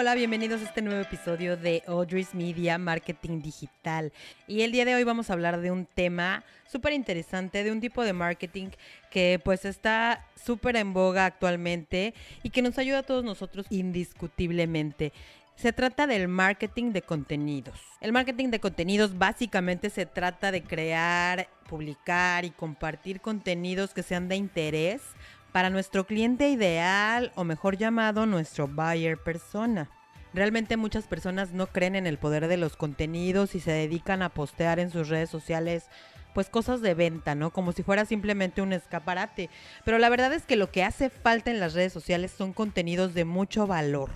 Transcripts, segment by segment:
Hola, bienvenidos a este nuevo episodio de Audrey's Media Marketing Digital. Y el día de hoy vamos a hablar de un tema súper interesante, de un tipo de marketing que pues está súper en boga actualmente y que nos ayuda a todos nosotros indiscutiblemente. Se trata del marketing de contenidos. El marketing de contenidos básicamente se trata de crear, publicar y compartir contenidos que sean de interés para nuestro cliente ideal o mejor llamado nuestro buyer persona. Realmente muchas personas no creen en el poder de los contenidos y se dedican a postear en sus redes sociales pues cosas de venta, ¿no? Como si fuera simplemente un escaparate. Pero la verdad es que lo que hace falta en las redes sociales son contenidos de mucho valor.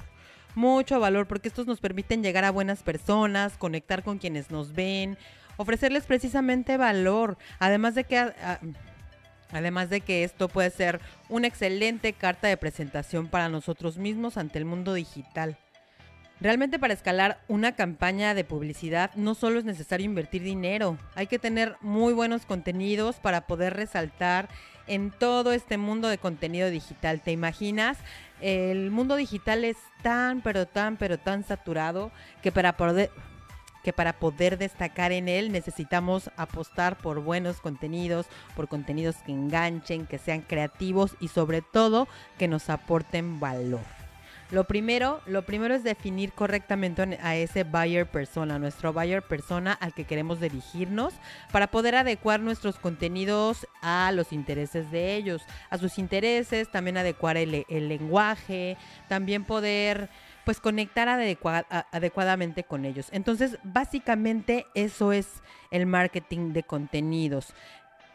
Mucho valor porque estos nos permiten llegar a buenas personas, conectar con quienes nos ven, ofrecerles precisamente valor. Además de que... Además de que esto puede ser una excelente carta de presentación para nosotros mismos ante el mundo digital. Realmente para escalar una campaña de publicidad no solo es necesario invertir dinero, hay que tener muy buenos contenidos para poder resaltar en todo este mundo de contenido digital. ¿Te imaginas? El mundo digital es tan, pero tan, pero tan saturado que para poder que para poder destacar en él necesitamos apostar por buenos contenidos, por contenidos que enganchen, que sean creativos y sobre todo que nos aporten valor. Lo primero, lo primero es definir correctamente a ese buyer persona, nuestro buyer persona al que queremos dirigirnos para poder adecuar nuestros contenidos a los intereses de ellos, a sus intereses, también adecuar el, el lenguaje, también poder pues conectar adecuadamente con ellos. Entonces, básicamente eso es el marketing de contenidos.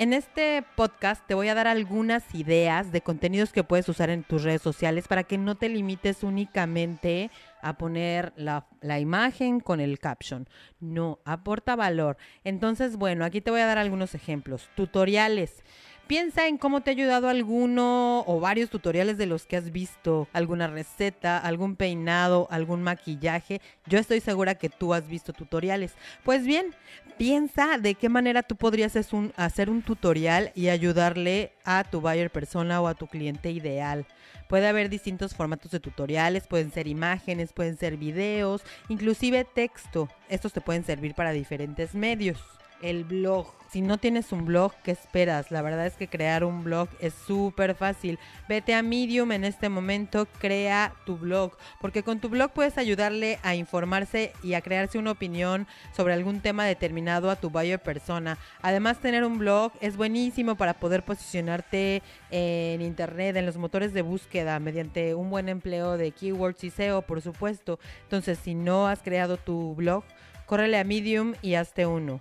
En este podcast te voy a dar algunas ideas de contenidos que puedes usar en tus redes sociales para que no te limites únicamente a poner la, imagen con el caption. No, aporta valor. Entonces, bueno, aquí te voy a dar algunos ejemplos. Tutoriales. Piensa en cómo te ha ayudado alguno o varios tutoriales de los que has visto, alguna receta, algún peinado, algún maquillaje. Yo estoy segura que tú has visto tutoriales. Pues bien, piensa de qué manera tú podrías hacer un tutorial y ayudarle a tu buyer persona o a tu cliente ideal. Puede haber distintos formatos de tutoriales, pueden ser imágenes, pueden ser videos, inclusive texto. Estos te pueden servir para diferentes medios el blog. Si no tienes un blog, ¿qué esperas? La verdad es que crear un blog es súper fácil. Vete a Medium en este momento, crea tu blog, porque con tu blog puedes ayudarle a informarse y a crearse una opinión sobre algún tema determinado a tu buyer persona. Además, tener un blog es buenísimo para poder posicionarte en internet, en los motores de búsqueda, mediante un buen empleo de keywords y SEO, por supuesto. Entonces, si no has creado tu blog, córrele a Medium y hazte uno.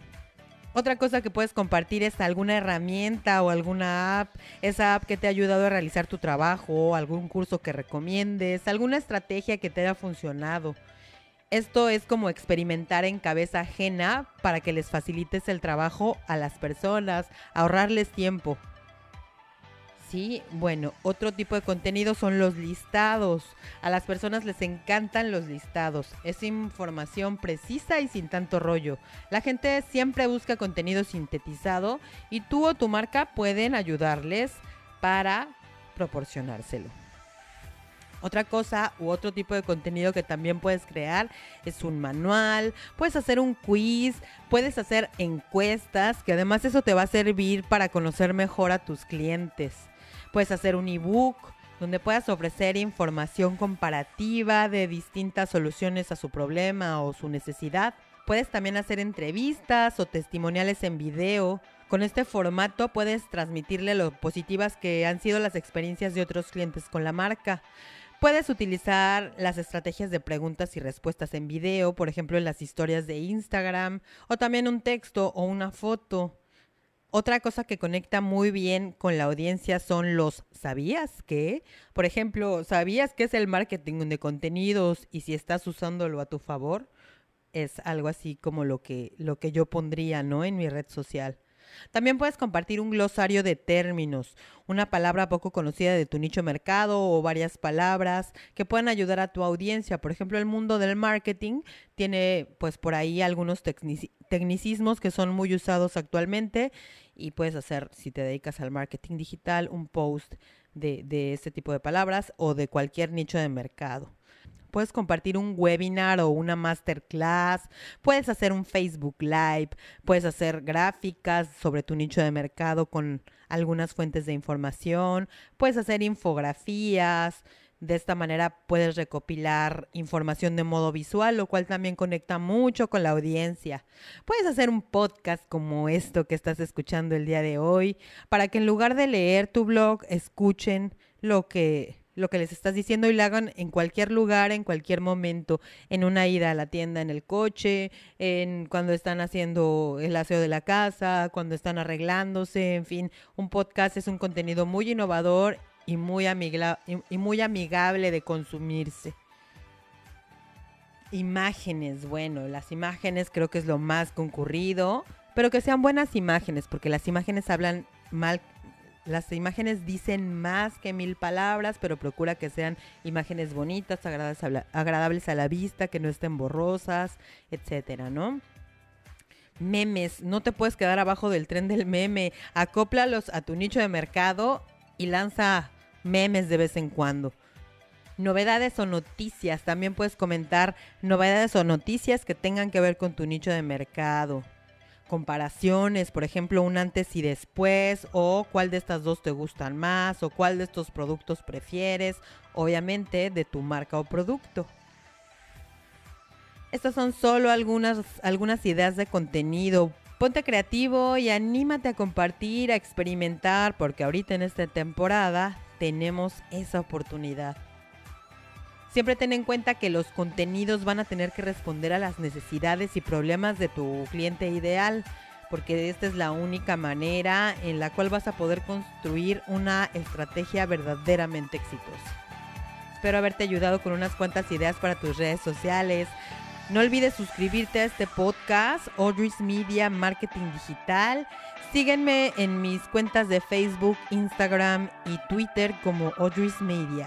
Otra cosa que puedes compartir es alguna herramienta o alguna app, esa app que te ha ayudado a realizar tu trabajo, algún curso que recomiendes, alguna estrategia que te haya funcionado. Esto es como experimentar en cabeza ajena para que les facilites el trabajo a las personas, ahorrarles tiempo. Sí, bueno, otro tipo de contenido son los listados. A las personas les encantan los listados. Es información precisa y sin tanto rollo. La gente siempre busca contenido sintetizado y tú o tu marca pueden ayudarles para proporcionárselo. Otra cosa u otro tipo de contenido que también puedes crear es un manual, puedes hacer un quiz, puedes hacer encuestas, que además eso te va a servir para conocer mejor a tus clientes. Puedes hacer un ebook donde puedas ofrecer información comparativa de distintas soluciones a su problema o su necesidad. Puedes también hacer entrevistas o testimoniales en video. Con este formato puedes transmitirle lo positivas que han sido las experiencias de otros clientes con la marca. Puedes utilizar las estrategias de preguntas y respuestas en video, por ejemplo en las historias de Instagram, o también un texto o una foto. Otra cosa que conecta muy bien con la audiencia son los ¿sabías qué? Por ejemplo, ¿sabías qué es el marketing de contenidos y si estás usándolo a tu favor? es algo así como lo que, lo que yo pondría, ¿no? En mi red social. También puedes compartir un glosario de términos, una palabra poco conocida de tu nicho mercado o varias palabras que puedan ayudar a tu audiencia. Por ejemplo, el mundo del marketing tiene pues por ahí algunos tecnicismos que son muy usados actualmente y puedes hacer, si te dedicas al marketing digital, un post de, de este tipo de palabras o de cualquier nicho de mercado. Puedes compartir un webinar o una masterclass, puedes hacer un Facebook Live, puedes hacer gráficas sobre tu nicho de mercado con algunas fuentes de información, puedes hacer infografías, de esta manera puedes recopilar información de modo visual, lo cual también conecta mucho con la audiencia. Puedes hacer un podcast como esto que estás escuchando el día de hoy, para que en lugar de leer tu blog, escuchen lo que lo que les estás diciendo y lo hagan en cualquier lugar, en cualquier momento, en una ida a la tienda, en el coche, en cuando están haciendo el aseo de la casa, cuando están arreglándose, en fin, un podcast es un contenido muy innovador y muy, y muy amigable de consumirse. Imágenes, bueno, las imágenes creo que es lo más concurrido, pero que sean buenas imágenes, porque las imágenes hablan mal las imágenes dicen más que mil palabras, pero procura que sean imágenes bonitas, agradables a la, vista, que no estén borrosas, etcétera, ¿no? Memes, no te puedes quedar abajo del tren del meme. Acóplalos a tu nicho de mercado y lanza memes de vez en cuando. Novedades o noticias, también puedes comentar novedades o noticias que tengan que ver con tu nicho de mercado comparaciones, por ejemplo, un antes y después, o cuál de estas dos te gustan más, o cuál de estos productos prefieres, obviamente de tu marca o producto. Estas son solo algunas, algunas ideas de contenido. Ponte creativo y anímate a compartir, a experimentar, porque ahorita en esta temporada tenemos esa oportunidad. Siempre ten en cuenta que los contenidos van a tener que responder a las necesidades y problemas de tu cliente ideal, porque esta es la única manera en la cual vas a poder construir una estrategia verdaderamente exitosa. Espero haberte ayudado con unas cuantas ideas para tus redes sociales. No olvides suscribirte a este podcast, Audrey's Media Marketing Digital. Sígueme en mis cuentas de Facebook, Instagram y Twitter como Audrey's Media.